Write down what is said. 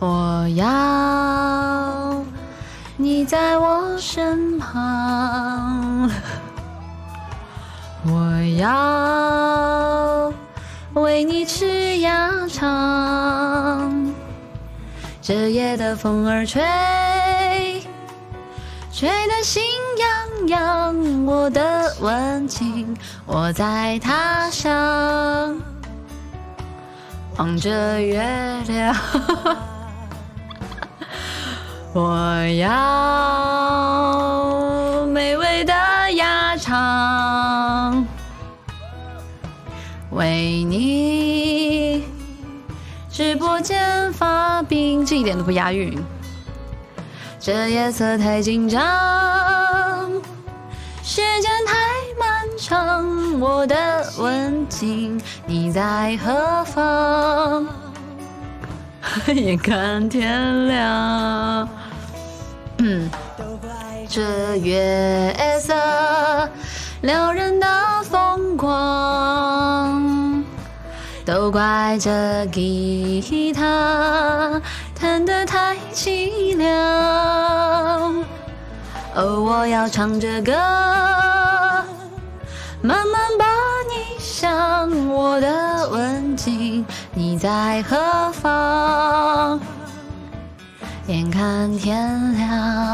我要你在我身旁，我要为你吃鸭肠。这夜的风儿吹，吹得心痒痒。我的温情，我在他乡望着月亮。我要美味的鸭肠，为你直播间发病，这一点都不押韵。这夜色太紧张，时间太漫长，我的温情你在何方？眼看天亮。嗯，这月色撩人的疯狂，都怪这吉他弹得太凄凉。哦，我要唱着歌，慢慢把你想，我的温情你在何方？眼看天亮。